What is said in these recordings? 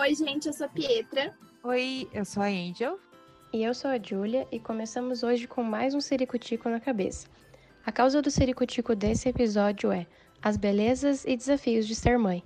Oi, gente, eu sou a Pietra. Oi, eu sou a Angel. E eu sou a Júlia e começamos hoje com mais um Sericutico na cabeça. A causa do Sericutico desse episódio é as belezas e desafios de ser mãe.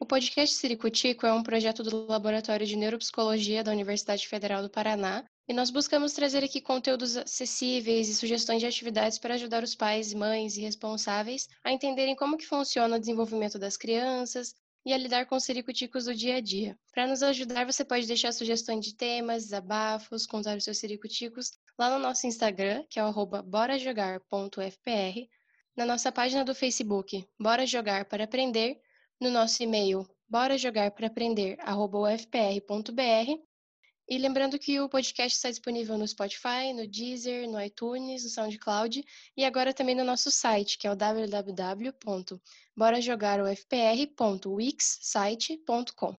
O podcast Ciricutico é um projeto do Laboratório de Neuropsicologia da Universidade Federal do Paraná e nós buscamos trazer aqui conteúdos acessíveis e sugestões de atividades para ajudar os pais, mães e responsáveis a entenderem como que funciona o desenvolvimento das crianças e a lidar com os ciricuticos do dia a dia. Para nos ajudar, você pode deixar sugestões de temas, desabafos, contar os seus ciricuticos lá no nosso Instagram, que é o borajogar.fpr, na nossa página do Facebook, Bora Jogar para Aprender, no nosso e-mail borajogarparaprender@ufpr.br e lembrando que o podcast está disponível no Spotify, no Deezer, no iTunes, no SoundCloud e agora também no nosso site, que é o www.borajogarufpr.wixsite.com.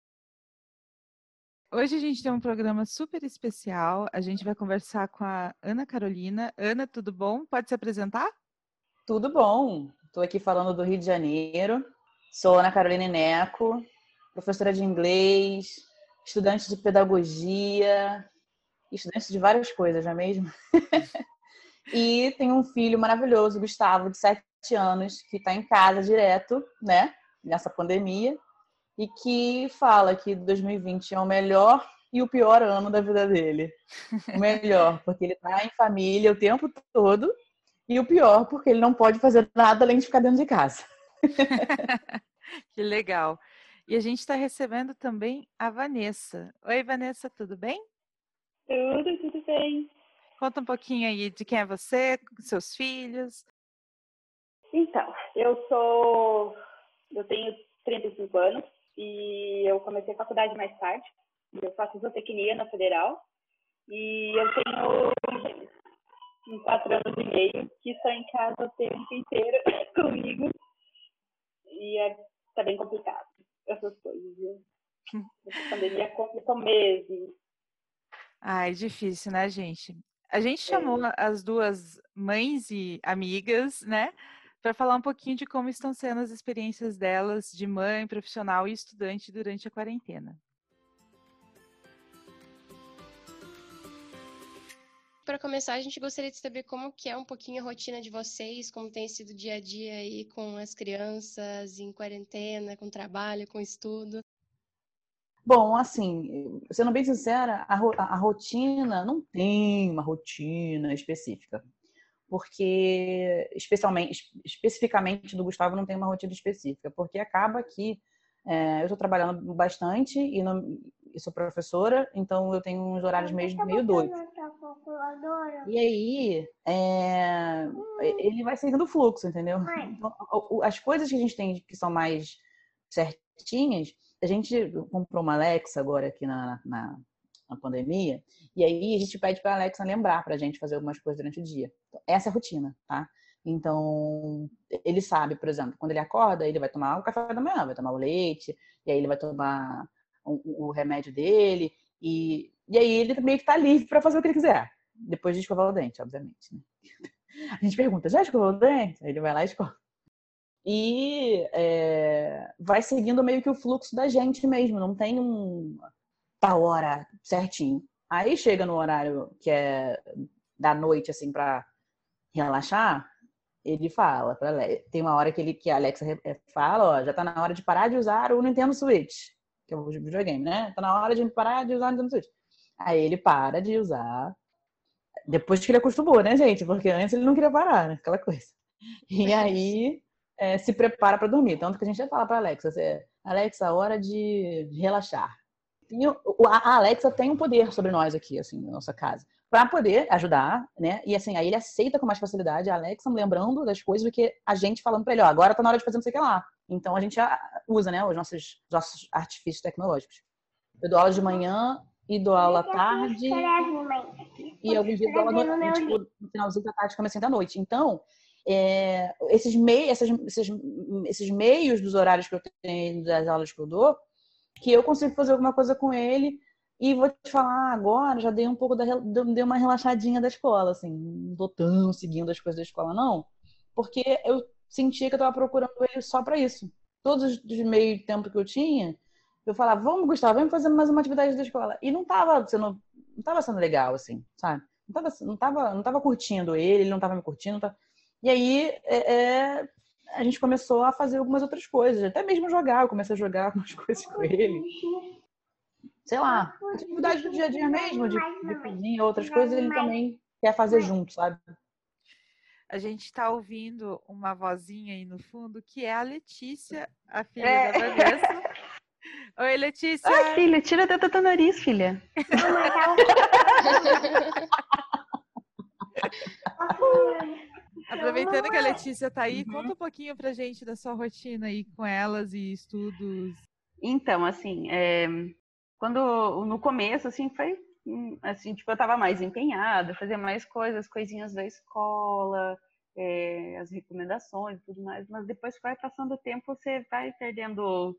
Hoje a gente tem um programa super especial. A gente vai conversar com a Ana Carolina. Ana, tudo bom? Pode se apresentar? Tudo bom. Estou aqui falando do Rio de Janeiro. Sou Ana Carolina Neco, professora de inglês, estudante de pedagogia, estudante de várias coisas, não é mesmo? e tenho um filho maravilhoso, Gustavo, de sete anos, que está em casa direto, né, nessa pandemia, e que fala que 2020 é o melhor e o pior ano da vida dele. O melhor, porque ele está em família o tempo todo, e o pior, porque ele não pode fazer nada além de ficar dentro de casa. que legal. E a gente está recebendo também a Vanessa. Oi, Vanessa, tudo bem? Tudo, tudo bem. Conta um pouquinho aí de quem é você, seus filhos. Então, eu sou. Eu tenho 35 anos e eu comecei a faculdade mais tarde. Eu faço zootecnia na Federal e eu tenho quatro anos e meio que estão em casa o tempo inteiro comigo e é, tá bem complicado essas coisas, viu? Essa pandemia complicou mesmo. Ai, difícil, né, gente? A gente é. chamou é. as duas mães e amigas, né, para falar um pouquinho de como estão sendo as experiências delas de mãe, profissional e estudante durante a quarentena. Para começar, a gente gostaria de saber como que é um pouquinho a rotina de vocês, como tem sido o dia a dia aí com as crianças em quarentena, com trabalho, com estudo. Bom, assim, sendo bem sincera, a, a rotina não tem uma rotina específica porque especialmente, especificamente do Gustavo não tem uma rotina específica, porque acaba que é, eu estou trabalhando bastante e, não, e, sou professora, então eu tenho uns horários meio, meio doidos. E aí, é, ele vai seguindo o fluxo, entendeu? Então, as coisas que a gente tem que são mais certinhas, a gente comprou uma Alexa agora aqui na, na, na pandemia, e aí a gente pede para a Alexa lembrar para a gente fazer algumas coisas durante o dia. Então, essa é a rotina, tá? Então, ele sabe, por exemplo, quando ele acorda, ele vai tomar o café da manhã, vai tomar o leite, e aí ele vai tomar o, o remédio dele, e, e aí ele meio que tá livre para fazer o que ele quiser. Depois de escovar o dente, obviamente. Né? A gente pergunta, já escovou o dente? Aí ele vai lá e escova. E é, vai seguindo meio que o fluxo da gente mesmo, não tem um tal hora certinho. Aí chega no horário que é da noite, assim, para relaxar, ele fala para tem uma hora que ele que a Alexa fala, ó, já tá na hora de parar de usar o Nintendo Switch, que é o videogame, né? Tá na hora de parar de usar Nintendo Switch. Aí ele para de usar depois que ele acostumou, né, gente? Porque antes ele não queria parar, né? Aquela coisa. E aí é, se prepara para dormir. Tanto que a gente já fala para Alexa, assim, Alexa, hora de relaxar. E a Alexa tem um poder sobre nós aqui, assim, na nossa casa para poder ajudar, né? E assim, aí ele aceita com mais facilidade a Alexa lembrando das coisas do que a gente falando para ele, ó, agora tá na hora de fazer não sei o que lá. Então a gente já usa, né, os nossos, nossos artifícios tecnológicos. Eu dou aula de manhã e dou aula à tarde. E alguns dias dou aula no, tipo, no finalzinho da tarde, comecinho da noite. Então, é, esses, mei, essas, esses, esses meios dos horários que eu tenho, das aulas que eu dou, que eu consigo fazer alguma coisa com ele e vou te falar agora, já dei um pouco da dei uma relaxadinha da escola, assim, não tô tão seguindo as coisas da escola não, porque eu sentia que eu estava procurando ele só para isso. Todos os meio tempo que eu tinha, eu falava, vamos, Gustavo, vamos fazer mais uma atividade da escola. E não estava sendo, não tava sendo legal, assim, sabe? Não estava não tava, não tava curtindo ele, ele não estava me curtindo. Tava... E aí, é, é, a gente começou a fazer algumas outras coisas, até mesmo jogar. Eu comecei a jogar algumas coisas com ele. Sei lá, atividade do dia a dia mesmo, de, de cozinha, outras coisas, ele também quer fazer junto, sabe? A gente está ouvindo uma vozinha aí no fundo, que é a Letícia, a filha é. da Vanessa. Oi, Letícia. Oi, filha, tira da teu nariz, filha. Aproveitando que a Letícia está aí, uhum. conta um pouquinho pra gente da sua rotina aí com elas e estudos. Então, assim, é, quando no começo, assim, foi hum, assim, tipo, eu estava mais empenhada, fazer mais coisas, coisinhas da escola, é, as recomendações e tudo mais, mas depois que vai passando o tempo, você vai perdendo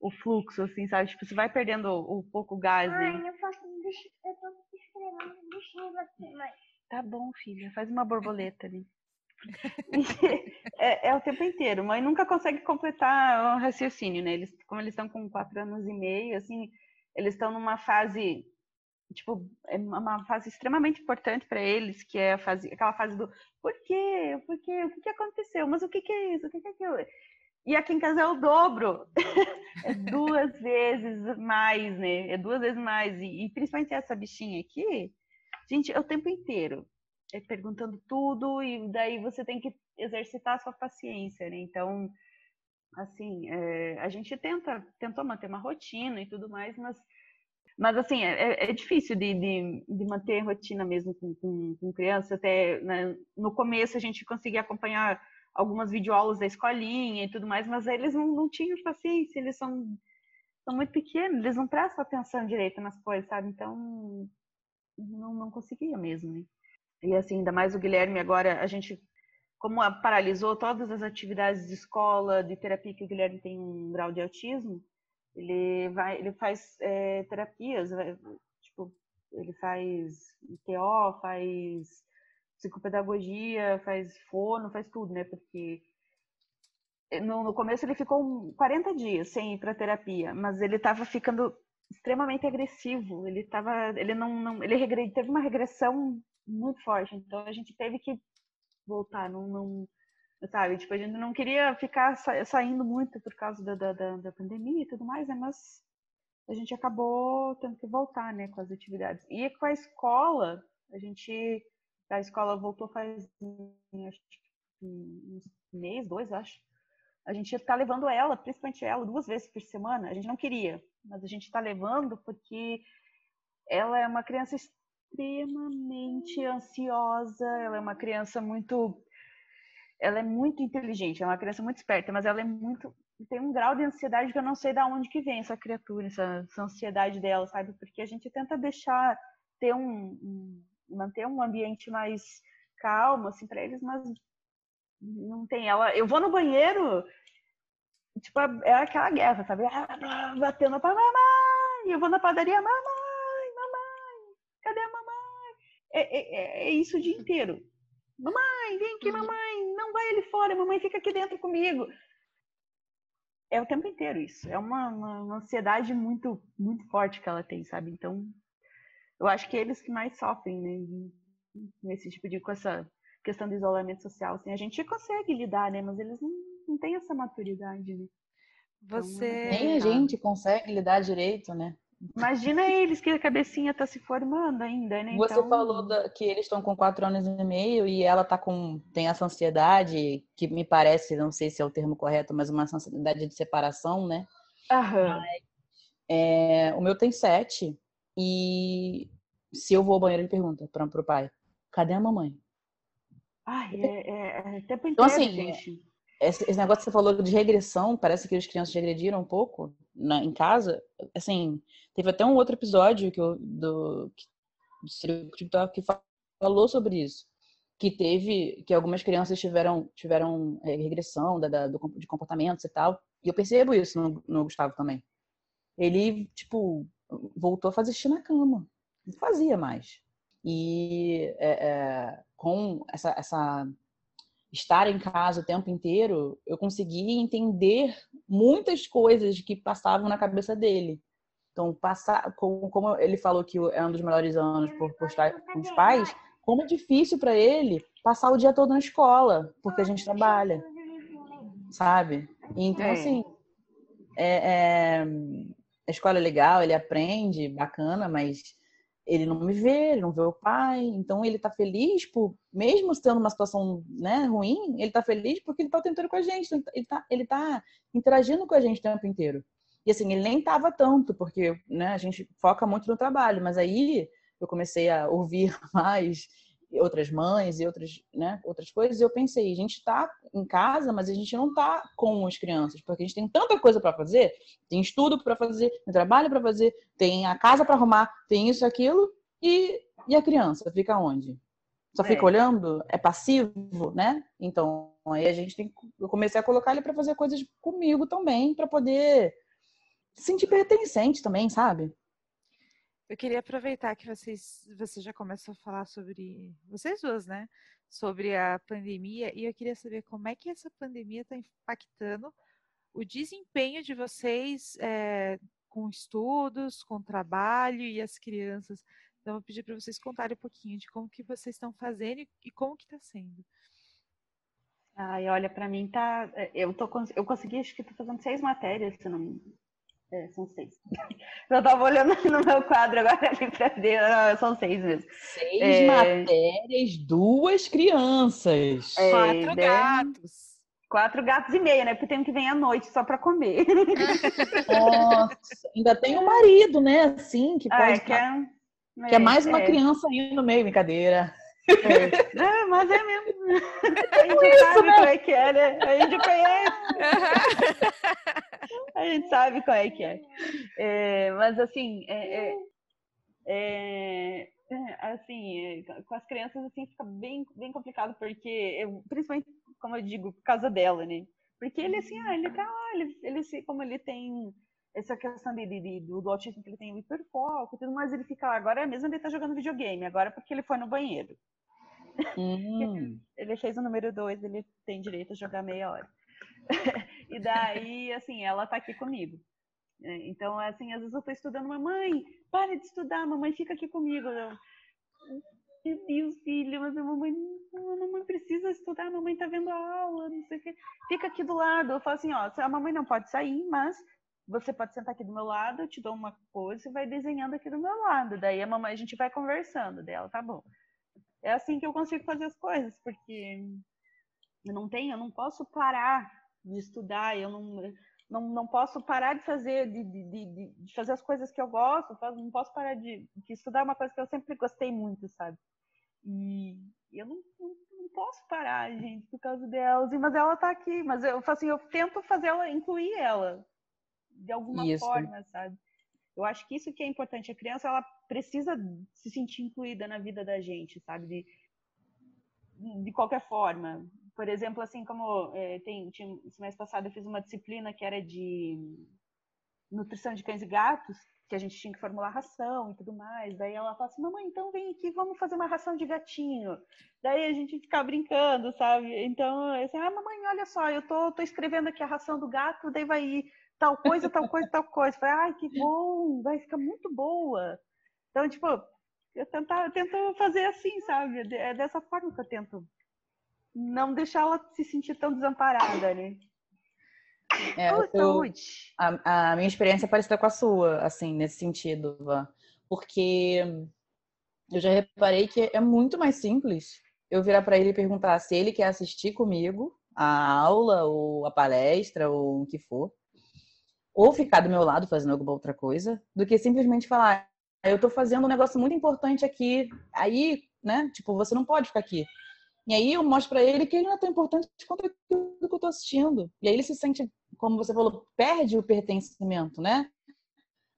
o fluxo, assim, sabe? Tipo, você vai perdendo o, pouco gás. Né? Mãe, eu faço eu tô escrevendo bichinhos aqui, mãe. Tá bom, filha, faz uma borboleta ali. é, é, o tempo inteiro. Mãe nunca consegue completar o raciocínio, né? Eles, como eles estão com quatro anos e meio, assim, eles estão numa fase, tipo, é uma fase extremamente importante para eles, que é a fase, aquela fase do por quê? Por quê? O que, que aconteceu? Mas o que, que é isso? O que, que é aquilo? E aqui em casa é o dobro. é duas vezes mais, né? É duas vezes mais. E, e principalmente essa bichinha aqui, gente, é o tempo inteiro. É perguntando tudo e daí você tem que exercitar a sua paciência, né? Então, assim, é, a gente tenta, tentou manter uma rotina e tudo mais, mas, mas assim, é, é difícil de, de, de, manter rotina mesmo com, com, com criança. Até né, no começo a gente conseguia acompanhar algumas videoaulas da escolinha e tudo mais, mas eles não, não tinham paciência, eles são, são muito pequenos, eles não prestam atenção direito nas coisas, sabe? Então, não, não conseguia mesmo, né? E assim, ainda mais o Guilherme agora, a gente, como paralisou todas as atividades de escola, de terapia, que o Guilherme tem um grau de autismo, ele vai, ele faz é, terapias, tipo, ele faz TO, faz psicopedagogia, faz fono, faz tudo, né? Porque no, no começo ele ficou 40 dias sem ir para terapia, mas ele estava ficando extremamente agressivo. Ele tava, ele não, não ele regre, teve uma regressão muito forte. Então a gente teve que voltar, não, não sabe? Tipo a gente não queria ficar sa, saindo muito por causa da, da, da, pandemia e tudo mais, né? Mas a gente acabou tendo que voltar, né, com as atividades. E com a escola, a gente a escola voltou faz acho, uns mês, dois, acho. A gente está levando ela, principalmente ela, duas vezes por semana. A gente não queria, mas a gente está levando porque ela é uma criança extremamente ansiosa, ela é uma criança muito ela é muito inteligente, é uma criança muito esperta, mas ela é muito tem um grau de ansiedade que eu não sei de onde que vem essa criatura, essa, essa ansiedade dela, sabe? Porque a gente tenta deixar ter um, um manter um ambiente mais calmo assim para eles, mas não tem ela. Eu vou no banheiro, tipo, é aquela guerra, sabe? Ah, batendo para mamãe, eu vou na padaria, mamãe, mamãe, cadê a mamãe? É, é, é isso o dia inteiro. Mamãe, vem aqui, mamãe, não vai ali fora, mamãe fica aqui dentro comigo. É o tempo inteiro isso. É uma, uma, uma ansiedade muito, muito forte que ela tem, sabe? Então, eu acho que eles que mais sofrem, né? Nesse tipo de com essa questão do isolamento social, assim, a gente consegue lidar, né? Mas eles não, não têm essa maturidade, né? Então, Você nem a gente consegue lidar direito, né? Imagina eles que a cabecinha tá se formando ainda, né? Você então... falou da, que eles estão com quatro anos e meio e ela tá com tem essa ansiedade que me parece, não sei se é o termo correto, mas uma ansiedade de separação, né? Aham. Mas, é, o meu tem sete e se eu vou ao banheiro, ele pergunta para o pai: cadê a mamãe? Ai, é, é, é tempo então, assim, gente. Esse, esse, negócio que você falou de regressão, parece que as crianças regrediram um pouco na, em casa. Assim, teve até um outro episódio que eu, do, que, que falou sobre isso. Que teve, que algumas crianças tiveram, tiveram é, regressão da, da, do, de comportamentos e tal. E eu percebo isso no, no Gustavo também. Ele, tipo, voltou a fazer xixi na cama. Não fazia mais. E é, é, com essa, essa estar em casa o tempo inteiro, eu consegui entender muitas coisas que passavam na cabeça dele. Então, passar, como, ele falou que é um dos melhores anos por, por estar com os pais, como é difícil para ele passar o dia todo na escola, porque a gente trabalha, sabe? Então, É. assim, é, é, a escola é legal, ele aprende, bacana, mas ele não me vê, ele não vê o pai, então ele tá feliz por, mesmo sendo uma situação né, ruim, ele tá feliz porque ele tá o tempo inteiro com a gente, ele tá, ele tá interagindo com a gente o tempo inteiro. E assim, ele nem tava tanto, porque né, a gente foca muito no trabalho, mas aí eu comecei a ouvir mais outras mães e outras, né, outras coisas, eu pensei, a gente tá em casa, mas a gente não tá com as crianças, porque a gente tem tanta coisa para fazer, tem estudo para fazer, tem trabalho para fazer, tem a casa para arrumar, tem isso, aquilo, e, e a criança fica onde? Só É. fica olhando? É passivo, né? Então, aí a gente tem que- eu comecei a colocar ele para fazer coisas comigo também, para poder se sentir pertencente também, sabe? Eu queria aproveitar que vocês, você já começou a falar sobre, vocês duas, né? Sobre a pandemia, e eu queria saber como é que essa pandemia está impactando o desempenho de vocês eh, com estudos, com trabalho e as crianças. Então, eu vou pedir para vocês contarem um pouquinho de como que vocês estão fazendo e, como que está sendo. Ai, olha, pra mim tá. Eu, tô, eu consegui, acho que tô fazendo seis matérias, se não. É, são seis. Eu tava olhando no meu quadro agora ali pra ver. Não, são seis mesmo. Seis É. matérias, duas crianças. É, Quatro né? gatos. Quatro gatos e meio, né? Porque tem que vir à noite só pra comer. Nossa, ainda tem o marido, né? Assim, que Ah, pode. é, que é, que é mais uma é, criança aí no meio, brincadeira. É, É, mas é mesmo. A gente sabe como é que é, né? A gente conhece. A gente sabe qual é que é. É, mas assim, é, é- é- é, assim, é, com as crianças assim fica bem, bem complicado porque eu, principalmente como eu digo por causa dela, né? Porque ele assim, ah, ele tá lá, ele, ele como ele tem essa questão de, de- de- do, do autismo que ele tem o hiperfoco, e tudo mais, ele fica lá. Agora mesmo ele tá jogando videogame, agora porque ele foi no banheiro. Hum. Ele fez o número 2, ele tem direito a jogar meia hora. e daí, assim, ela tá aqui comigo. É, Então, assim, às vezes eu tô estudando, mamãe, para de estudar, mamãe, fica aqui comigo. Eu, meu Deus, filho, mas a mamãe, a mamãe precisa estudar, a mamãe tá vendo a aula, não sei o quê. Fica aqui do lado. Eu falo assim, ó, a mamãe não pode sair, mas você pode sentar aqui do meu lado, eu te dou uma coisa e vai desenhando aqui do meu lado. Daí a mamãe, a gente vai conversando dela, tá bom. É assim que eu consigo fazer as coisas, porque eu não tenho, eu não posso parar de estudar, eu não, não, não posso parar de fazer, de, de, de, fazer as coisas que eu gosto, não posso parar de, de estudar é uma coisa que eu sempre gostei muito, sabe? E eu não, não, não posso parar, gente, por causa delas, e- mas ela tá aqui, mas eu assim, eu tento fazer ela, incluir ela de alguma Isso. forma, sabe? Eu acho que isso que é importante. A criança, ela precisa se sentir incluída na vida da gente, sabe? De, de qualquer forma. Por exemplo, assim como eh, tem, tinha, mês passado eu fiz uma disciplina que era de nutrição de cães e gatos, que a gente tinha que formular ração e tudo mais. Daí ela fala assim, mamãe, então vem aqui, vamos fazer uma ração de gatinho. Daí a gente fica brincando, sabe? Então, assim, ah, mamãe, olha só, eu tô, tô escrevendo aqui a ração do gato, daí vai ir tal coisa, tal coisa, tal coisa. Eu Falei, ai, que bom, vai ficar muito boa. Então, tipo, eu, tentar, eu tento fazer assim, sabe? É É dessa forma que eu tento não deixar ela se sentir tão desamparada, né? É, eu- saúde. a, a minha experiência é parecida com a sua, assim, nesse sentido, Van. Porque eu já reparei que é muito mais simples eu virar para ele e perguntar se ele quer assistir comigo a aula ou a palestra ou o que for, ou ficar do meu lado fazendo alguma outra coisa, do que simplesmente falar, "Ah, eu tô fazendo um negócio muito importante aqui, aí, né, tipo, você não pode ficar aqui. E aí eu mostro pra ele que ele não é tão importante quanto aquilo que eu tô assistindo. E aí ele se sente, como você falou, perde o pertencimento, né?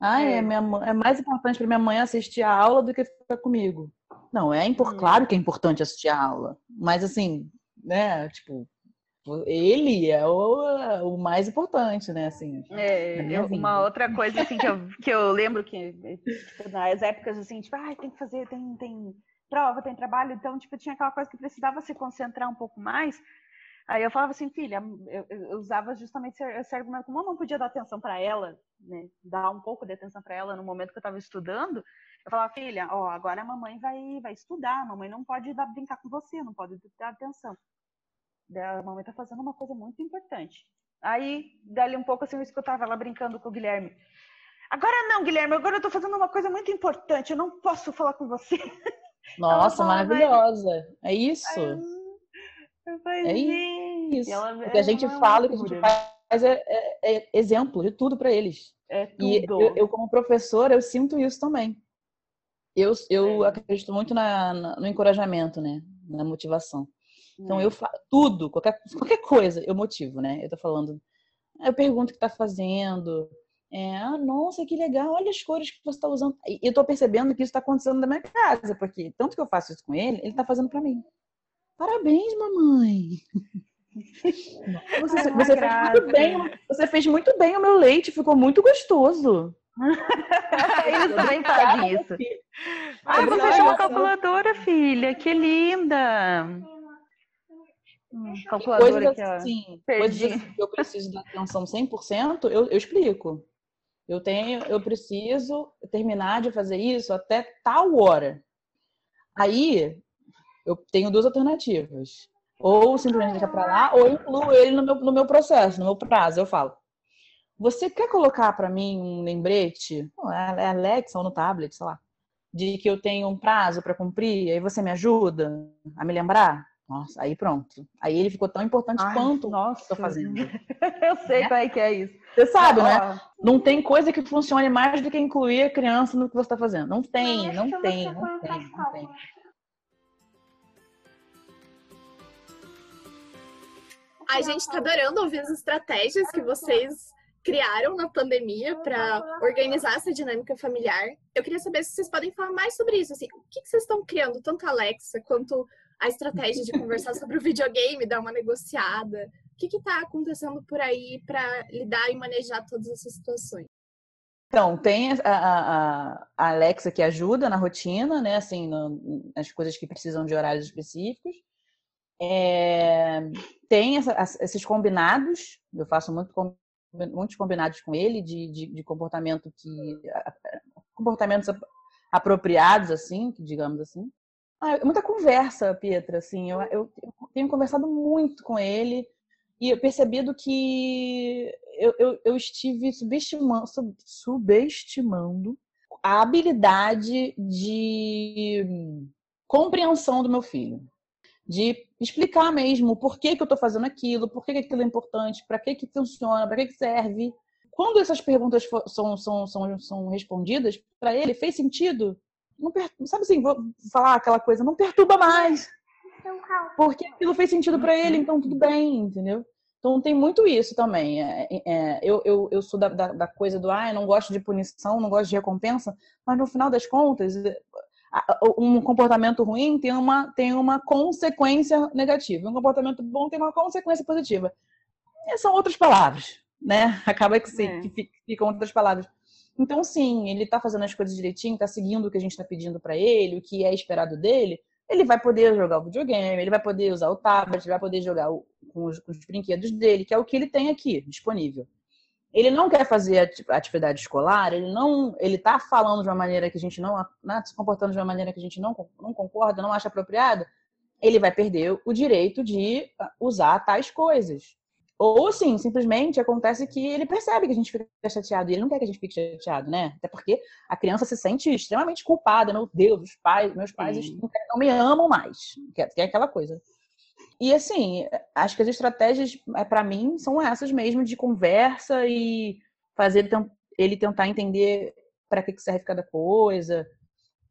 Ah, é, minha é mais importante para minha mãe assistir a aula do que ficar comigo. Não, é impor... Hum. claro que é importante assistir a aula, mas assim, né, tipo, ele é o, o mais importante, né, assim. É, eu- uma outra coisa assim que eu, que eu lembro que tipo, nas épocas assim, tipo, ai, tem que fazer, tem, tem prova, tem trabalho, então tipo, tinha aquela coisa que precisava se concentrar um pouco mais. Aí eu falava assim, filha, eu, eu usava justamente esse argumento, como eu não podia dar atenção para ela, né, dar um pouco de atenção para ela no momento que eu estava estudando, eu falava, filha, ó, agora a mamãe vai, vai estudar, a mamãe não pode dar, brincar com você, não pode dar atenção. A mamãe tá fazendo uma coisa muito importante. Aí, dali um pouco assim, eu escutava ela brincando com o Guilherme. Agora não, Guilherme, agora eu tô fazendo uma coisa muito importante, eu não posso falar com você. Nossa, maravilhosa. É isso. Falei, é isso. o que a gente fala, o que a gente faz é, é, é exemplo de tudo para eles. É tudo. E eu, eu, como professora, eu sinto isso também. Eu, eu é. acredito muito na, na, no encorajamento, né? Na motivação. Então, eu faço tudo, qualquer, qualquer coisa, eu motivo, né? Eu tô falando, eu pergunto o que tá fazendo. É, ah, nossa, que legal, olha as cores que você está usando. E eu tô percebendo que isso está acontecendo na minha casa, porque tanto que eu faço isso com ele, ele tá fazendo para mim. Parabéns, mamãe! Você, você fez muito bem, você fez muito bem o meu leite, ficou muito gostoso. Eles também fazem isso. Ah, você fez uma calculadora, filha, que linda! Hum, calculadora coisas assim, coisas assim que eu preciso da atenção 100%, eu, eu explico. Eu tenho, eu preciso terminar de fazer isso até tal hora. Aí eu tenho duas alternativas. Ou simplesmente deixa para lá, ou incluo ele no meu, no meu processo, no meu prazo. Eu falo: Você quer colocar para mim um lembrete? É Alexa ou no tablet, sei lá. De que eu tenho um prazo para cumprir, aí você me ajuda a me lembrar? Nossa, aí pronto. Aí ele ficou tão importante Ai, quanto nossa. estou fazendo. eu sei é. qual é que é isso. Você sabe, né? Não tem coisa que funcione mais do que incluir a criança no que você está fazendo. Não tem, não, tem, não tem, não tem. A gente está adorando ouvir as estratégias que vocês criaram na pandemia para organizar essa dinâmica familiar. Eu queria saber se vocês podem falar mais sobre isso. Assim, o que, vocês estão criando, tanto a Alexa quanto a estratégia de conversar sobre o videogame, dar uma negociada. O que está acontecendo por aí para lidar e manejar todas essas situações? Então, tem a, a, a, Alexa que ajuda na rotina, né? Assim, no, nas coisas que precisam de horários específicos. É, tem essa, esses combinados, eu faço muito, muitos combinados com ele de, de, de comportamento que comportamentos apropriados, assim, digamos assim. Ah, muita conversa, Pietra, assim, eu, eu, eu, tenho conversado muito com ele e eu percebido que eu, eu, eu estive subestimando, sub, subestimando a habilidade de compreensão do meu filho de explicar mesmo por que, que eu estou fazendo aquilo, por que, que aquilo é importante, para que, que funciona, para que, que serve. Quando essas perguntas são, são, são, são respondidas, para ele fez sentido? Não. Sabe assim, vou falar aquela coisa, não perturba mais. Porque aquilo fez sentido para ele, então tudo bem, entendeu? Então tem muito isso também. É, é, eu, eu, eu sou da, da, da coisa do, ah, eu não gosto de punição, não gosto de recompensa, mas no final das contas, um comportamento ruim tem uma, tem uma consequência negativa. Um comportamento bom tem uma consequência positiva. E são outras palavras, né? Acaba que, sim, é. que ficam outras palavras. Então, sim, ele está fazendo as coisas direitinho, está seguindo o que a gente está pedindo para ele, o que é esperado dele, ele vai poder jogar o videogame, ele vai poder usar o tablet, ele vai poder jogar o, com, os, com os brinquedos dele, que é o que ele tem aqui disponível ele não quer fazer atividade escolar, ele não, ele está falando de uma maneira que a gente não, né, se comportando de uma maneira que a gente não, não concorda, não acha apropriada, ele vai perder o direito de ah, usar tais coisas. Ou sim, simplesmente acontece que ele percebe que a gente fica chateado e ele não quer que a gente fique chateado, né? Até porque a criança se sente extremamente culpada. Meu Deus, os pais, meus pais não, não me amam mais. Que é aquela coisa. E assim, acho que as estratégias, é, para mim, são essas mesmo, de conversa e fazer ele tentar entender para que serve cada coisa.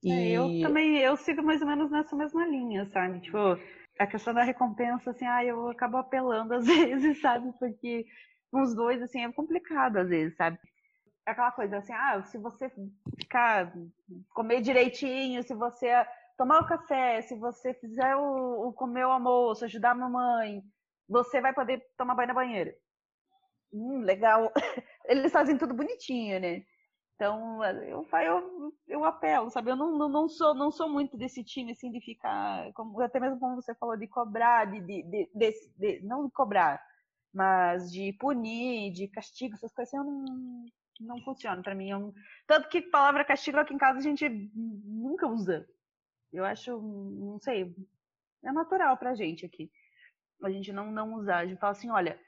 E... É, eu também, eu sigo mais ou menos nessa mesma linha, sabe? Tipo, a questão da recompensa, assim, ah, eu acabo apelando às vezes, sabe? Porque os dois, assim, é complicado às vezes, sabe? Aquela coisa assim, ah, se você ficar, comer direitinho, se você tomar o café, se você fizer o, o comer o almoço, ajudar a mamãe, você vai poder tomar banho na banheira. Hum, legal. Eles fazem tudo bonitinho, né? Então, eu, eu, eu apelo, sabe? Eu não, não, não, sou, não sou muito desse time, assim, de ficar, como, até mesmo como você falou, de cobrar, de, de, de, de, de não cobrar, mas de punir, de castigo, essas coisas, assim, eu não, não funciona para mim. Eu, tanto que palavra castigo aqui em casa a gente nunca usa. Eu acho, não sei, é natural pra gente aqui. A gente não, não usar. A gente fala assim, olha,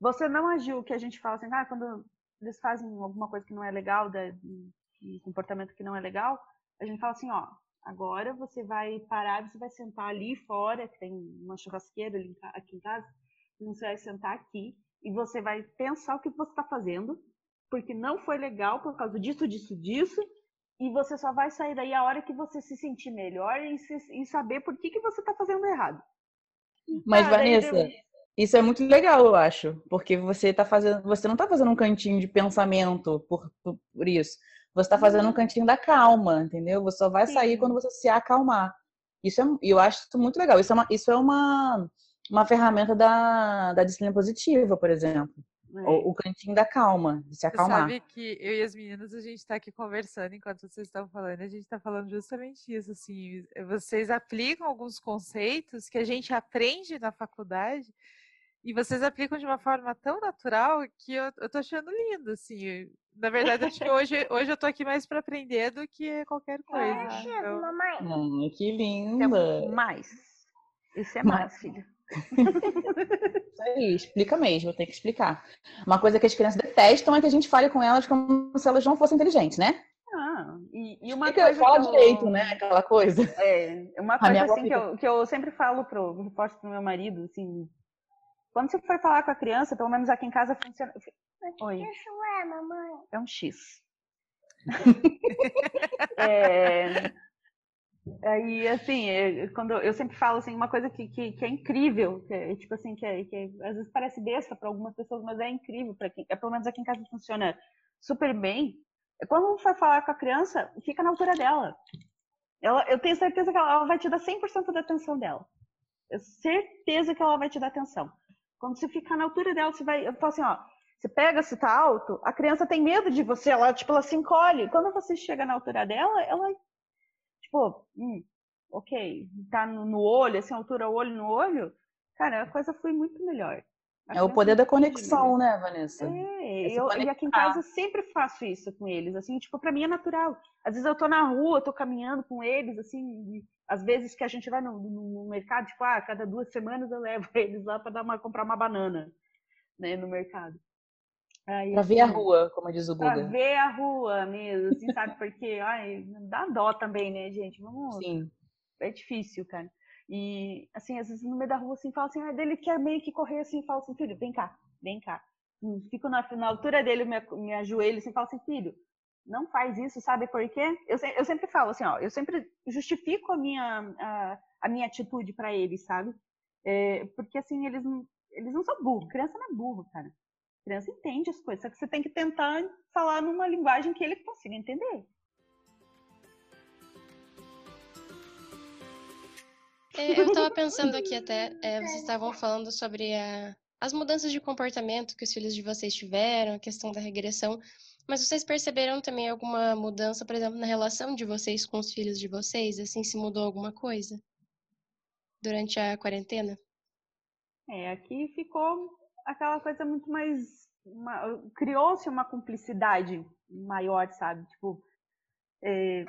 você não agiu, que a gente fala assim, ah, quando eles fazem alguma coisa que não é legal, um comportamento que não é legal, a gente fala assim, ó, agora você vai parar, você vai sentar ali fora, que tem uma churrasqueira ali, aqui em casa, você vai sentar aqui e você vai pensar o que você está fazendo, porque não foi legal por causa disso, disso, disso, e você só vai sair daí a hora que você se sentir melhor e, se, e saber por que, que você está fazazendo errado. Mas, ah, Vanessa, deu... isso é muito legal, eu acho, porque você tá fazendo, você não está fazendo um cantinho de pensamento por, por, por isso. Você está fazendo um uhum. cantinho da calma, entendeu? Você só vai Sim. sair quando você se acalmar. Isso é, eu acho isso muito legal. Isso é uma, isso é uma, uma ferramenta da, da disciplina positiva, por exemplo. É. O, o, cantinho da calma, de se acalmar. Você sabe que eu e as meninas, a gente está aqui conversando enquanto vocês estão falando, a gente está falando justamente isso, assim, vocês aplicam alguns conceitos que a gente aprende na faculdade e vocês aplicam de uma forma tão natural que eu, eu tô achando lindo, assim. Na verdade, acho que hoje, hoje eu tô aqui mais para aprender do que qualquer coisa. É, então... mamãe. Hum, que linda. É mais. Isso é mais, mais filho. Isso aí, explica mesmo, tem que explicar. Uma coisa que as crianças detestam é que a gente fale com elas como se elas não fossem inteligentes, né? Ah, e, e uma Explica, coisa. Fala eu... direito, né? Aquela coisa. É, uma coisa assim que eu, que eu sempre falo pro, pro meu marido, assim. Quando você for falar com a criança, pelo menos aqui em casa funciona. Oi. Isso é, mamãe. É um X. é, Aí, assim, é, quando eu sempre falo assim, uma coisa que, que, que é incrível, que é, tipo assim, que, é, que é, às vezes parece besta para algumas pessoas, mas é incrível para quem, é, pelo menos aqui em casa funciona super bem. Quando você vai falar com a criança, fica na altura dela. Ela, eu tenho certeza que ela, ela vai te dar 100% da atenção dela. Eu certeza que ela vai te dar atenção. Quando você ficar na altura dela, você vai, eu falo assim, ó, você pega, se tá alto, a criança tem medo de você, ela, tipo, ela se encolhe. Quando você chega na altura dela, ela tipo, hum, ok, tá no, no olho, assim, altura olho no olho, cara, a coisa foi muito melhor. A é o poder da conexão, né, Vanessa? É, eu, e aqui em casa eu sempre faço isso com eles, assim, tipo, pra mim é natural. Às vezes eu tô na rua, tô caminhando com eles, assim, às vezes que a gente vai no, no, mercado, tipo, ah, cada duas semanas eu levo eles lá pra dar uma, comprar uma banana, né, no mercado. Aí, pra ver a assim, rua, como diz o Guga. Pra ver a rua mesmo, assim, sabe? Porque, ai, dá dó também, né, gente? Vamos... Sim. É difícil, cara. E, assim, às vezes no meio da rua, assim, fala assim, ah, dele quer meio que correr, assim, fala assim, filho, vem cá, vem cá. Hum, fico na, na altura dele, me, me ajoelho, assim, fala assim, filho, não faz isso, sabe por quê? Eu, eu sempre falo assim, ó, eu sempre justifico a minha, a, a minha atitude para eles, sabe? É, porque, assim, eles não, eles não são burros, criança não é burro, cara. Criança entende as coisas, só que você tem que tentar falar numa linguagem que ele consiga entender. É, eu estava pensando aqui até, é, vocês estavam falando sobre a, as mudanças de comportamento que os filhos de vocês tiveram, a questão da regressão, mas vocês perceberam também alguma mudança, por exemplo, na relação de vocês com os filhos de vocês? Assim, se mudou alguma coisa durante a quarentena? É, aqui ficou aquela coisa muito mais. Criou-se uma cumplicidade maior, sabe? Tipo. É,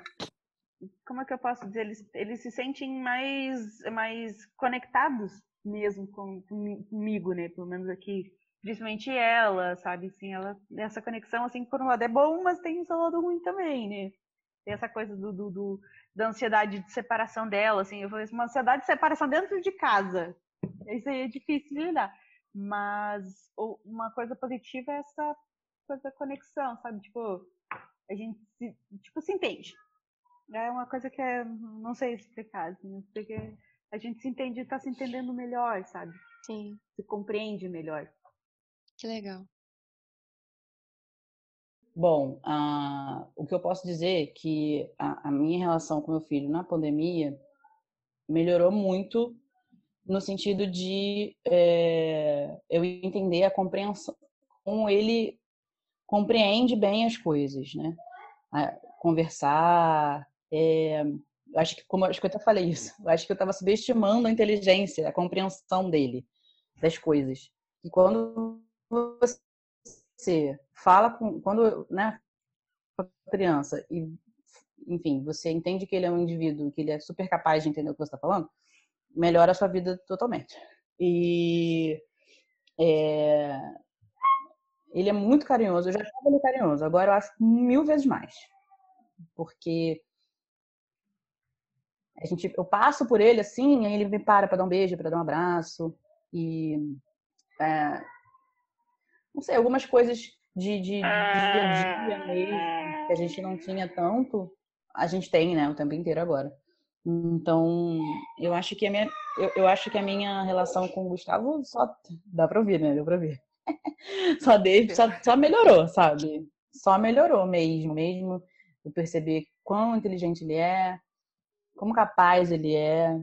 como é que eu posso dizer? Eles, eles se sentem mais, mais conectados mesmo com, comigo, né? Pelo menos aqui. Principalmente ela, sabe? Assim, ela, essa conexão, assim, por um lado é bom, mas tem um lado ruim também, né? Tem essa coisa do, do, do, da ansiedade de separação dela, assim. Eu falei, uma ansiedade de separação dentro de casa. Isso aí é difícil de lidar. Mas uma coisa positiva é essa coisa da conexão, sabe? Tipo, a gente se, tipo, se entende. É uma coisa que é, não sei explicar, assim, porque a gente se entende está se entendendo melhor, sabe? Sim. Se compreende melhor. Que legal. Bom, uh, o que eu posso dizer é que a, a minha relação com meu filho na pandemia melhorou muito no sentido de é, eu entender a compreensão, como ele compreende bem as coisas, né? conversar. É, acho que, como acho que eu até falei isso, acho que eu estava subestimando a inteligência, a compreensão dele das coisas. E quando você fala com, quando, né, a criança e, enfim, você entende que ele é um indivíduo, que ele é super capaz de entender o que você está falando, melhora a sua vida totalmente. E é, ele é muito carinhoso. Eu já achava ele carinhoso, agora eu acho mil vezes mais. Porque a gente, eu passo por ele assim, aí ele me para para dar um beijo, para dar um abraço. E. É, não sei, algumas coisas de, de, de dia a dia mesmo, que a gente não tinha tanto, a gente tem, né, o tempo inteiro agora. Então, eu acho que a minha, eu, eu acho que a minha relação com o Gustavo só dá para ouvir, né? Deu para ver. só, dele, só, só melhorou, sabe? Só melhorou mesmo, mesmo. Eu perceber quão inteligente ele é, como capaz ele é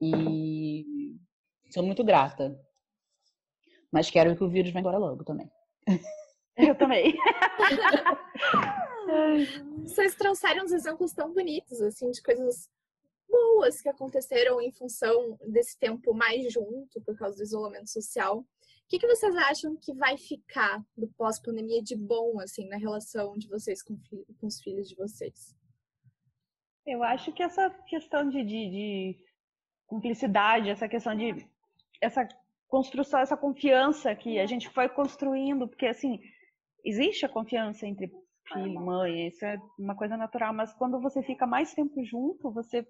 e sou muito grata. Mas quero que o vírus vá embora logo também. Eu também. Vocês trouxeram uns exemplos tão bonitos, assim, de coisas boas que aconteceram em função desse tempo mais junto, por causa do isolamento social. O que, que vocês acham que vai ficar do pós-pandemia de bom, assim, na relação de vocês com, com, os filhos de vocês? Eu acho que essa questão de, de, de cumplicidade, essa questão de essa construção, essa confiança que a gente foi construindo, porque assim, existe a confiança entre filho, mãe, isso é uma coisa natural, mas quando você fica mais tempo junto, você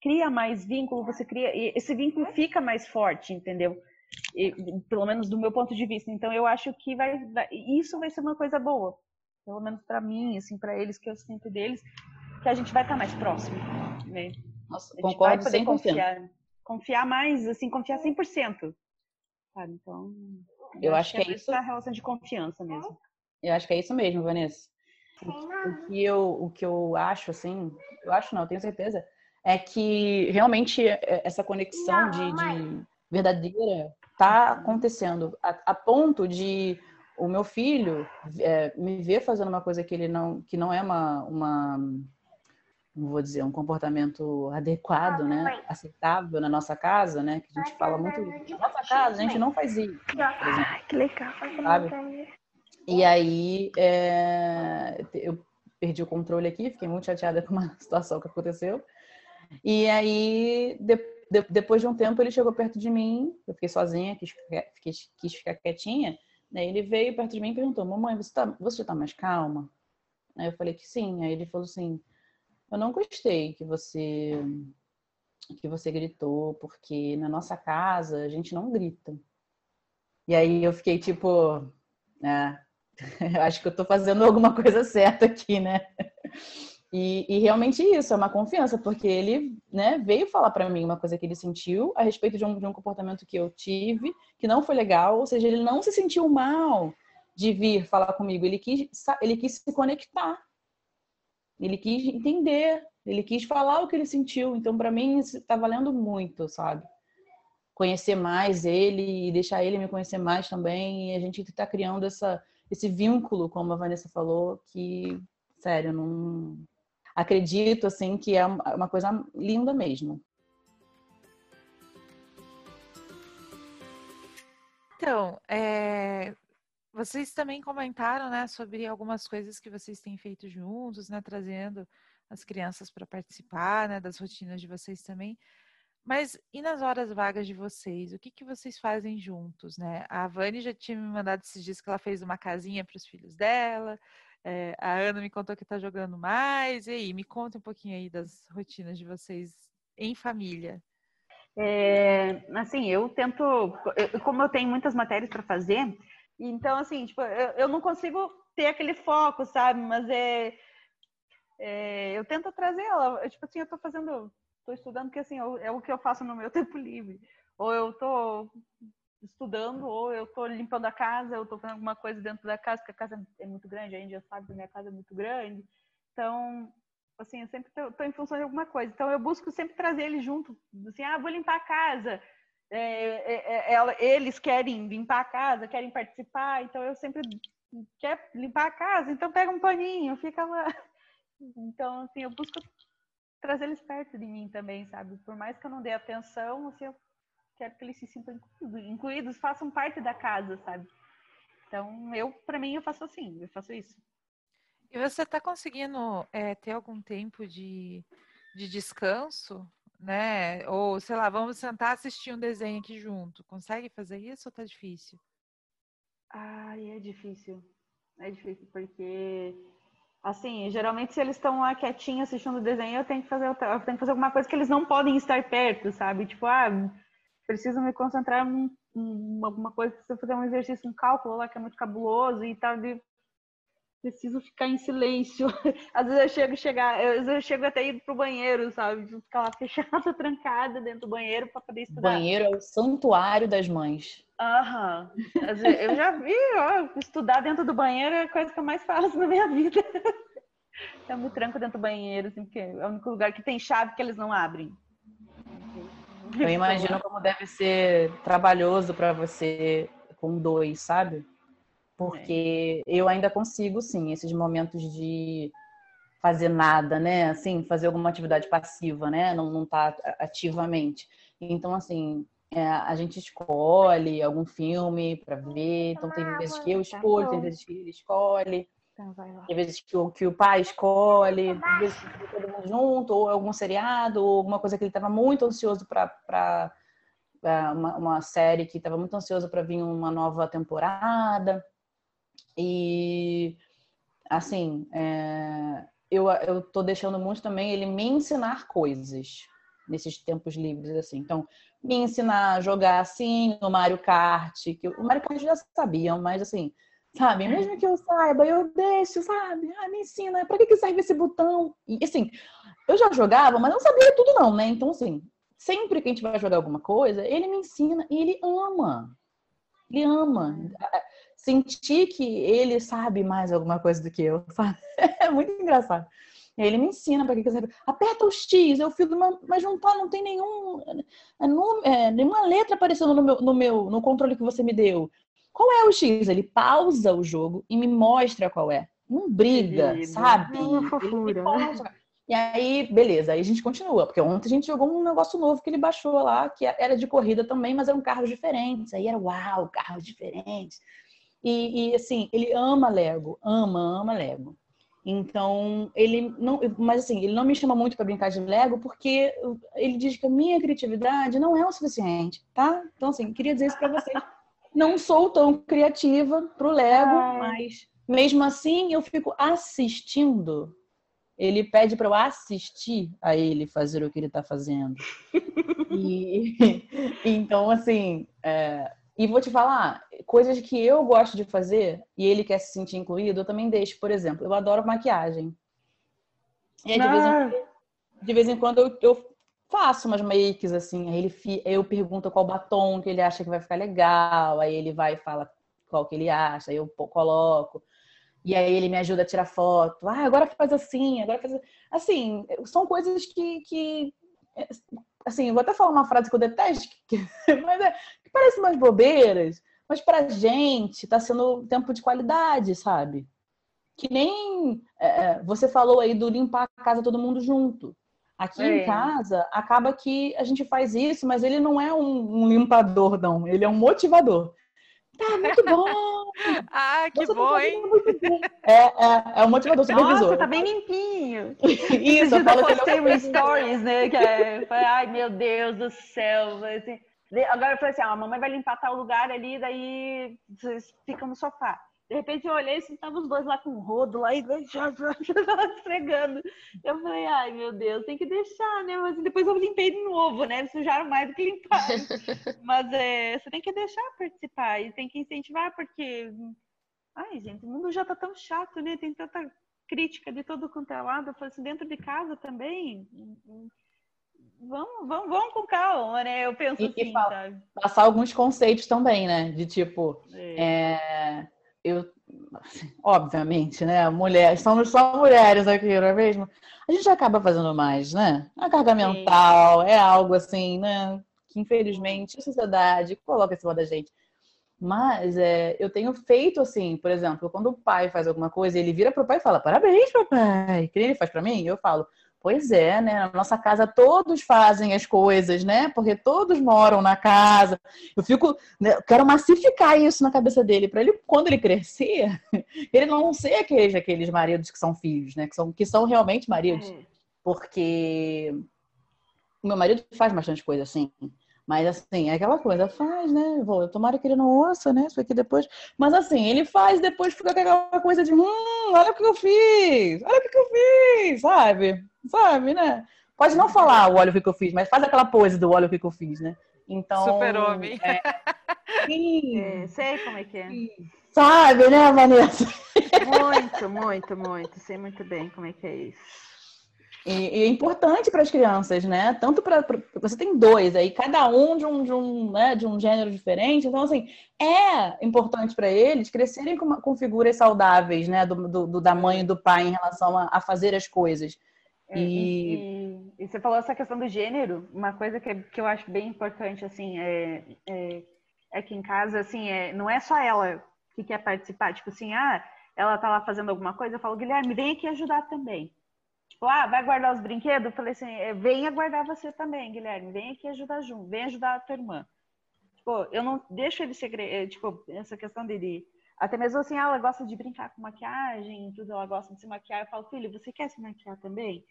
cria mais vínculo, você cria. Esse vínculo fica mais forte, entendeu? E, pelo menos do meu ponto de vista. Então eu acho que vai, vai isso vai ser uma coisa boa. Pelo menos para mim, assim, para eles que eu sinto deles, que a gente vai estar mais próximo, né? Nossa, concordo vai poder 100%. confiar, confiar mais, assim, confiar 100%. Sabe? Então, eu, eu acho, que, que é, isso a relação de confiança mesmo. Eu acho que é isso mesmo, Vanessa. O, o que eu o que eu acho assim, eu acho não, eu tenho certeza, é que realmente é, essa conexão de, de verdadeira está acontecendo a, a, ponto de o meu filho é, me ver fazendo uma coisa que ele não que não é uma, uma não vou dizer um comportamento adequado, né, aceitável na nossa casa, né, que a gente fala muito na nossa casa a gente não faz isso, que legal, sabe? E aí é, eu perdi o controle aqui, fiquei muito chateada com uma situação que aconteceu. E aí, de, de, depois de um tempo, ele chegou perto de mim, eu fiquei sozinha, quis, quis, quis ficar quietinha. Né? Ele veio perto de mim e perguntou: Mamãe, você, tá, você já tá mais calma? Aí eu falei que sim. Aí ele falou assim: Eu não gostei que você que você gritou, porque na nossa casa a gente não grita. E aí eu fiquei tipo, né? acho que eu tô fazendo alguma coisa certa aqui, né? E, e, realmente isso, é uma confiança, porque ele né, veio falar para mim uma coisa que ele sentiu a respeito de um, de um comportamento que eu tive, que não foi legal, ou seja, ele não se sentiu mal de vir falar comigo, ele quis, ele quis se conectar, ele quis entender, ele quis falar o que ele sentiu, então para mim está valendo muito, sabe? Conhecer mais ele e deixar ele me conhecer mais também, e a gente está criando essa, esse vínculo, como a Vanessa falou, que, sério, não acredito assim que é uma coisa linda mesmo. Então, é, vocês também comentaram, né, sobre algumas coisas que vocês têm feito juntos, né, trazendo as crianças para participar, né, das rotinas de vocês também. Mas e nas horas vagas de vocês? O que, que vocês fazem juntos, né? A Vani já tinha me mandado esses dias que ela fez uma casinha para os filhos dela. É, a Ana me contou que está jogando mais. E aí, me conta um pouquinho aí das rotinas de vocês em família. É, assim, eu tento, como eu tenho muitas matérias para fazer, então assim, tipo, eu, eu, não consigo ter aquele foco, sabe? Mas é, é eu tento trazer ela. Tipo assim, eu estou fazendo, estou estudando porque assim é o que eu faço no meu tempo livre. Ou eu estou estudando, ou eu estou limpando a casa, eu estou fazendo alguma coisa dentro da casa, porque a casa é muito grande, a já sabe que minha casa é muito grande. Então, assim, eu sempre estou em função de alguma coisa. Então, eu busco sempre trazer eles junto. Assim, ah, vou limpar a casa. É, é, é, é eles querem limpar a casa, querem participar. Então, eu sempre quero limpar a casa. Então, pega um paninho, fica lá. Então, assim, eu busco trazer eles perto de mim também, sabe? Por mais que eu não dê atenção, assim, eu quero que eles se sintam incluídos, incluídos façam parte da casa, sabe? Então, eu, para mim, eu faço assim, eu faço isso. E você está conseguindo é, ter algum tempo de, de descanso, né? Ou, sei lá, vamos sentar assistir um desenho aqui junto. Consegue fazer isso ou tá difícil? Ai, é difícil. É difícil, porque assim, geralmente se eles estão lá quietinhos assistindo o desenho, eu tenho que fazer, eu tenho que fazer alguma coisa que eles não podem estar perto, sabe? Tipo, ah, preciso me concentrar em alguma coisa, preciso fazer um exercício, um cálculo lá que é muito cabuloso e tal, preciso ficar em silêncio. Às vezes eu chego chegar, às vezes eu chego até ir pro banheiro, sabe? Ficar lá fechada, trancada dentro do banheiro para poder estudar. Banheiro é o santuário das mães. Aham. Eu já vi, ó, estudar dentro do banheiro é a coisa que eu mais faço na minha vida. Eu me tranco dentro do banheiro, assim, porque é o único lugar que tem chave que eles não abrem. Eu imagino como deve ser trabalhoso para você com dois, sabe? Porque é. eu ainda consigo, sim, esses momentos de fazer nada, né? Assim, fazer alguma atividade passiva, né? Não, não tá ativamente. Então, assim, é, a gente escolhe algum filme para ver. Então, tem vezes que eu tá escolho, tem vezes que ele escolhe. Então, tem vezes que o, que o pai escolhe, tem vezes que todo mundo junto, ou algum seriado, ou alguma coisa que ele estava muito ansioso para uma, uma série que estava muito ansioso para vir uma nova temporada. E, assim, é, eu, eu tô deixando muito também ele me ensinar coisas nesses tempos livres, assim. Então, me ensinar a jogar assim, no Mario Kart, que o Mario Kart já sabiam, mas assim, sabe? Mesmo que eu saiba, eu deixo, sabe? Ah, me ensina, pra que, que serve esse botão? E assim, eu já jogava, mas não sabia tudo não, né? Então, assim, sempre que a gente vai jogar alguma coisa, ele me ensina e ele ama. Ele ama sentir que ele sabe mais alguma coisa do que eu, sabe? É muito engraçado. E aí ele me ensina para que você aperta o X, eu fico, mas não tá, não tem nenhum, é, é, nenhuma letra aparecendo no meu, no meu, no controle que você me deu. Qual é o X? Ele pausa o jogo e me mostra qual é. Não briga, sabe? Uma fofura. E aí, beleza, aí a gente continua, porque ontem a gente jogou um negócio novo que ele baixou lá, que era de corrida também, mas eram carros diferentes. Aí era uau, carros diferentes. E, e, assim, ele ama Lego, ama, ama Lego. Então, ele não, mas assim, ele não me chama muito para brincar de Lego porque ele diz que a minha criatividade não é o suficiente, tá? Então, assim, queria dizer isso para vocês. Não sou tão criativa pro Lego, Ai. mas mesmo assim eu fico assistindo. Ele pede para eu assistir a ele fazer o que ele está fazendo. e então, assim, é, e vou te falar, coisas que eu gosto de fazer e ele quer se sentir incluído, eu também deixo. Por exemplo, eu adoro maquiagem. E aí, de, vez em, ah. de vez em quando eu, eu, faço umas makes assim, aí ele eu pergunto qual batom que ele acha que vai ficar legal, aí ele vai e fala qual que ele acha, aí eu coloco. E aí ele me ajuda a tirar foto. Ah, agora faz assim, agora faz assim. São coisas que, que assim, vou até falar uma frase que eu detesto, mas é, que parece umas bobeiras, mas pra gente tá sendo tempo de qualidade, sabe? Que nem é, é, você falou aí do limpar a casa todo mundo junto. Aqui é. em casa, acaba que a gente faz isso, mas ele não é um, um limpador, não. Ele é um motivador. Tá muito bom! Ah, que Você tá bom, hein? É, é, é um motivador supervisor. Nossa, tá bem limpinho. Isso, eu postei um stories, né? Que é, falei, ai, meu Deus do céu. Assim, agora eu falei assim, ah, a mamãe vai limpar tal lugar ali, daí vocês ficam no sofá. De repente eu olhei e estavam os dois lá com o rodo lá e já, já, já esfregando. Eu falei, ai meu Deus, tem que deixar, né? Mas depois eu limpei de novo, né? Eles sujaram mais do que limparam. Mas é, você tem que deixar participar e tem que incentivar, porque. Ai, gente, o mundo já tá tão chato, né? Tem tanta crítica de todo quanto é lado. Eu falei assim, dentro de casa também. Vamos, vamos, vamos com calma, né? Eu penso e, assim, e sabe? Passar alguns conceitos também, né? De tipo. É. É eu, assim, obviamente, né? Mulheres, somos só mulheres aqui, não é mesmo? A gente acaba fazendo mais, né? A carga mental Sim. é algo assim, né? Que infelizmente a sociedade coloca em cima da gente. Mas é, eu tenho feito assim, por exemplo, quando o pai faz alguma coisa, ele vira pro pai e fala: Parabéns, papai. Que ele faz para mim, eu falo: Pois é, né? Na nossa casa todos fazem as coisas, né? Porque todos moram na casa. Eu fico, né? eu quero massificar isso na cabeça dele para ele, quando ele crescer, ele não ser aqueles, aqueles maridos que são filhos, né? Que são, que são realmente maridos, porque o meu marido faz bastante coisa assim. Mas assim, é aquela coisa, faz, né? Vou, tomara que ele não ouça, né? Isso aqui depois. Mas assim, ele faz depois fica com aquela coisa de hum, olha o que eu fiz, olha o que eu fiz, sabe? Sabe, né? Pode não falar o olha o que eu fiz, mas faz aquela pose do olha o que eu fiz, né? Então. Super-homem. É, sim, É, sei como é que é. sabe, né, Vanessa? Muito, muito, muito. Sei muito bem como é que é isso. E, e é importante para as crianças, né? Tanto para você tem dois aí, cada um de um de um, né, de um gênero diferente. Então assim é importante para eles crescerem com, com figuras saudáveis, né? Do, do- do- da mãe e do pai em relação a, a fazer as coisas. É, E- e, e você falou essa questão do gênero, uma coisa que, que eu acho bem importante, assim, é, é, é que em casa, assim, é, não é só ela que quer participar, tipo assim, ah, ela tá lá fazendo alguma coisa, eu falo, Guilherme, vem aqui ajudar também. Tipo, ah, vai guardar os brinquedos? Eu falei assim, é, venha guardar você também, Guilherme, vem aqui ajudar junto, vem ajudar a tua irmã. Tipo, eu não deixo ele segredo, tipo, essa questão dele, até mesmo assim, ah, ela gosta de brincar com maquiagem, tudo, ela gosta de se maquiar, eu falo, filho, você quer se maquiar também?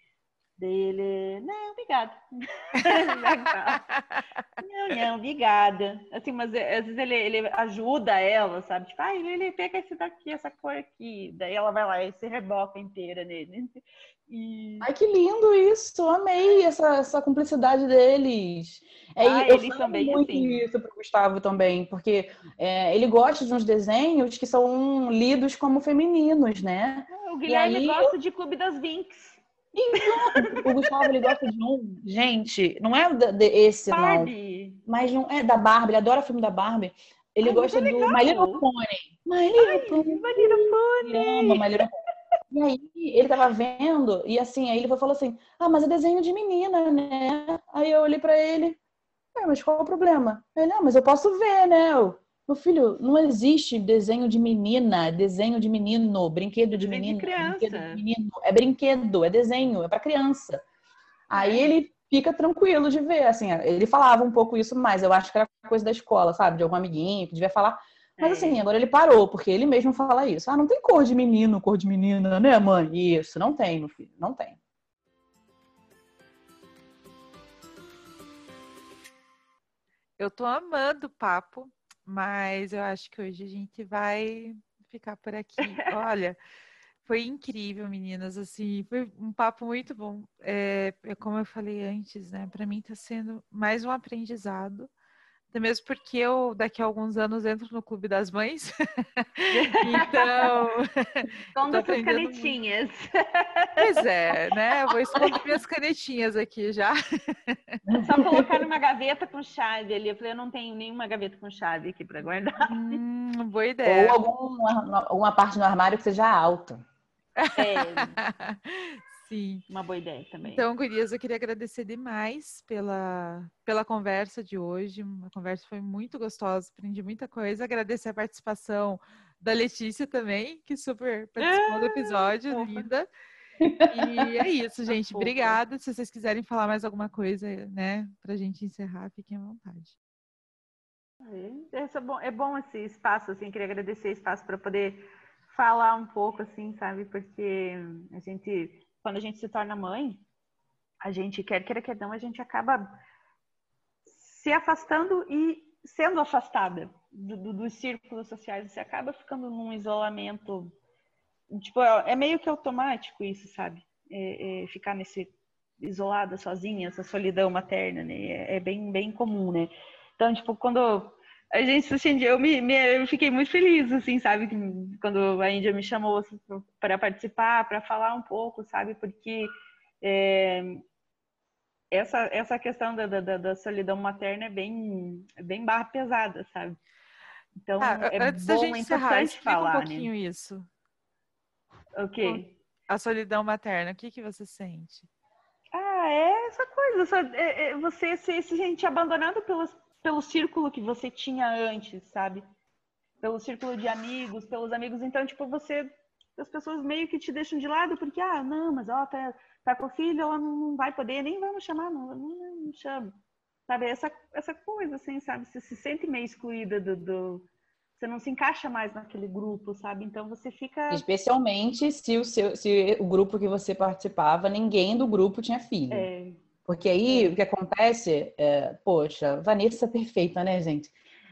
Daí ele, não, obrigado. não, não, obrigada. Assim, mas é, às vezes ele, ele ajuda ela, sabe? Tipo, ah, ele, ele pega esse daqui, essa cor aqui. Daí ela vai lá e se reboca inteira nele. E Ai, que lindo isso! Amei essa, essa cumplicidade deles. É, Ah, eu eles falo bem muito assim. isso pro Gustavo também, porque é, ele gosta de uns desenhos que são lidos como femininos, né? o Guilherme aí gosta de Clube das Vinx. O Gustavo ele gosta de um, gente, não é esse não, Barbie. mas não é da Barbie, ele adora filme da Barbie. Ele Ai, gosta do. My Little Pony. My Little Pony. My Little Pony. Ele ama My Little Pony. E aí ele tava vendo, e assim, aí ele falou assim: Ah, mas é desenho de menina, né? Aí eu olhei pra ele, "É, mas qual o problema? Ele, ah, mas eu posso ver, né? Eu, Meu filho, não existe desenho de menina, desenho de menino, brinquedo de de menino, criança. brinquedo de menino. É brinquedo, é desenho, é pra criança. Aí É. ele fica tranquilo de ver, assim, ele falava um pouco isso, mas eu acho que era coisa da escola, sabe? De algum amiguinho que devia falar. Mas É. assim, agora ele parou, porque ele mesmo fala isso. Ah, não tem cor de menino, cor de menina, né, mãe? Isso, não tem, meu filho, não tem. Eu tô amando o papo, mas eu acho que hoje a gente vai ficar por aqui. Olha, foi incrível, meninas. Assim, foi um papo muito bom. É, é como eu falei antes, né? Para mim está sendo mais um aprendizado. Até mesmo porque eu, daqui a alguns anos, entro no Clube das Mães. então, Esconda tô essas aprendendo muito. canetinhas. pois é, né? Eu vou esconder minhas canetinhas aqui já. Só colocar numa gaveta com chave ali. Eu falei, eu não tenho nenhuma gaveta com chave aqui para guardar. Hum, boa Ou ideia. algum, alguma parte no armário que seja alta. É, Sim. uma boa ideia também. Então, Gurias, eu queria agradecer demais pela, pela conversa de hoje. A conversa foi muito gostosa, aprendi muita coisa. Agradecer a participação da Letícia também, que super participou do Ah, episódio, linda. E é isso, gente. Fofa. Obrigada. Se vocês quiserem falar mais alguma coisa, né, pra gente encerrar, fiquem à vontade. É, é, bom, é bom esse espaço, assim, queria agradecer esse espaço para poder falar um pouco, assim, sabe? Porque a gente, quando a gente se torna mãe, a gente quer queira quer não, a gente acaba se afastando e sendo afastada do- do- dos círculos sociais. Você acaba ficando num isolamento, tipo, é é meio que automático isso, sabe? É- é ficar nesse isolada, sozinha, essa solidão materna, né? É, é bem, bem comum, né? Então, tipo, quando a gente acendia, eu, me, me- eu fiquei muito feliz, assim, sabe? que Quando a Índia me chamou assim, para participar, para falar um pouco, sabe? Porque é, essa, essa questão da, da, da solidão materna é bem, é bem barra pesada, sabe? Então, Ah, é antes da bom, gente é encerrar, explica um falar, né? pouquinho isso. Ok. A solidão materna, o que, que você sente? Ah, é essa coisa, essa- é- é você se, se sente abandonado pelo, pelo círculo que você tinha antes, sabe? pelo círculo de amigos, pelos amigos. Então, tipo, você. As pessoas meio que te deixam de lado porque, ah, não, mas ela tá, tá com o filho, ela não vai poder, nem vamos chamar, não, não, não chama. Sabe, essa, essa coisa, assim, sabe? Você se sente meio excluída do, do você não se encaixa mais naquele grupo, sabe? Então você fica. Especialmente se o, seu, se o grupo que você participava, ninguém do grupo tinha filho. É, Porque aí o que acontece, é, poxa, Vanessa é perfeita, né, gente?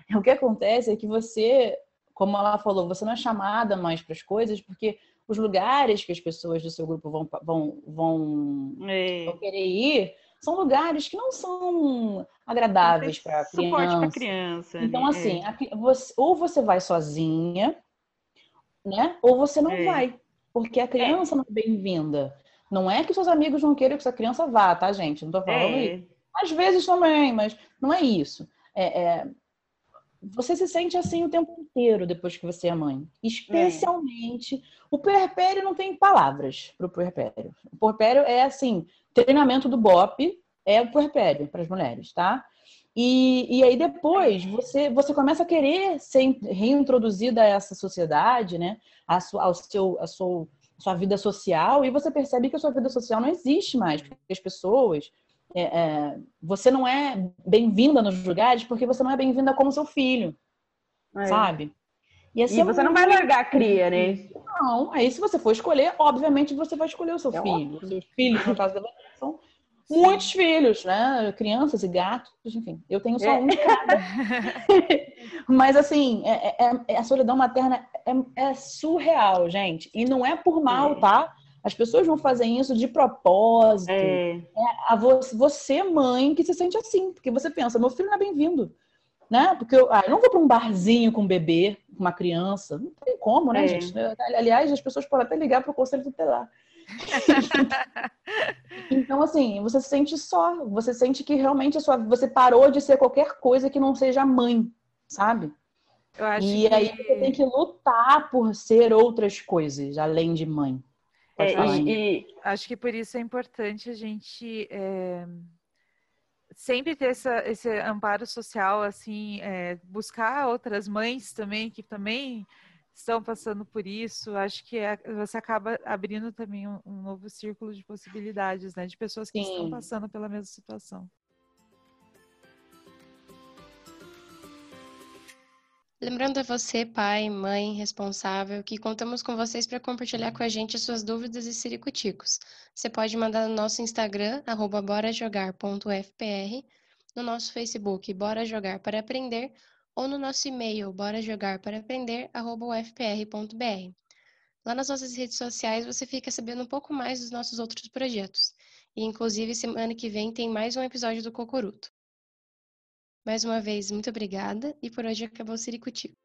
O que acontece é que você, como ela falou, você não é chamada mais para as coisas, porque os lugares que as pessoas do seu grupo vão, vão, vão, é. vão querer ir são lugares que não são agradáveis para Suporte criança. para criança. Então, né? assim, a você- ou você vai sozinha, né? Ou você não É. vai. Porque a criança não é bem-vinda. Não é que seus amigos não queiram que essa criança vá, tá, gente? Não tô falando é, isso. Às vezes também, mas não é isso. É, é, Você se sente assim o tempo inteiro depois que você é mãe. Especialmente. O puerpério não tem palavras pro puerpério. O puerpério é assim: treinamento do BOP é o puerpério para as mulheres, tá? E, e aí depois você, você começa a querer ser reintroduzida a essa sociedade, né? A ao seu, a a sua vida social, e você percebe que a sua vida social não existe mais, porque as pessoas. é, é, você não é bem-vinda nos lugares porque você não é bem-vinda como seu filho, é. sabe? E, assim, E você não vai largar a cria, né? não, aí se você for escolher, obviamente você vai escolher o seu É filho. Os seus filhos, no caso da Vanessa, são muitos filhos, né? Crianças e gatos, enfim. Eu tenho só É. um de cada. Mas assim, é- é- é- a solidão materna é, é surreal, gente. E não é por mal, É. tá? As pessoas vão fazer isso de propósito. É, A vo- você, mãe, que se sente assim, porque você pensa, meu filho não é bem-vindo. Né? Porque eu, ah, eu não vou para um barzinho com um bebê, com uma criança. Não tem como, né, É. gente? Aliás, as pessoas podem até ligar para o conselho tutelar. Então, assim, você se sente só. Você sente que realmente a sua, você parou de ser qualquer coisa que não seja mãe, sabe? E que... aí você tem que lutar por ser outras coisas, além de mãe. É, e- e, Acho que por isso é importante a gente é, sempre ter essa, esse amparo social, assim, é, buscar outras mães também que também estão passando por isso. Acho que é- você acaba abrindo também um, um novo círculo de possibilidades, né, de pessoas que estão Sim. passando pela mesma situação. Lembrando a você, pai, mãe, responsável, que contamos com vocês para compartilhar com a gente as suas dúvidas e siricuticos. Você pode mandar no nosso Instagram, arroba borajogar.fpr, no nosso Facebook, Bora Jogar para Aprender, ou no nosso e-mail, borajogarparaprender.ufpr.br. Lá nas nossas redes sociais você fica sabendo um pouco mais dos nossos outros projetos. E, inclusive, semana que vem tem mais um episódio do Cocoruto. Mais uma vez, muito obrigada e por hoje acabou o Ciricutico.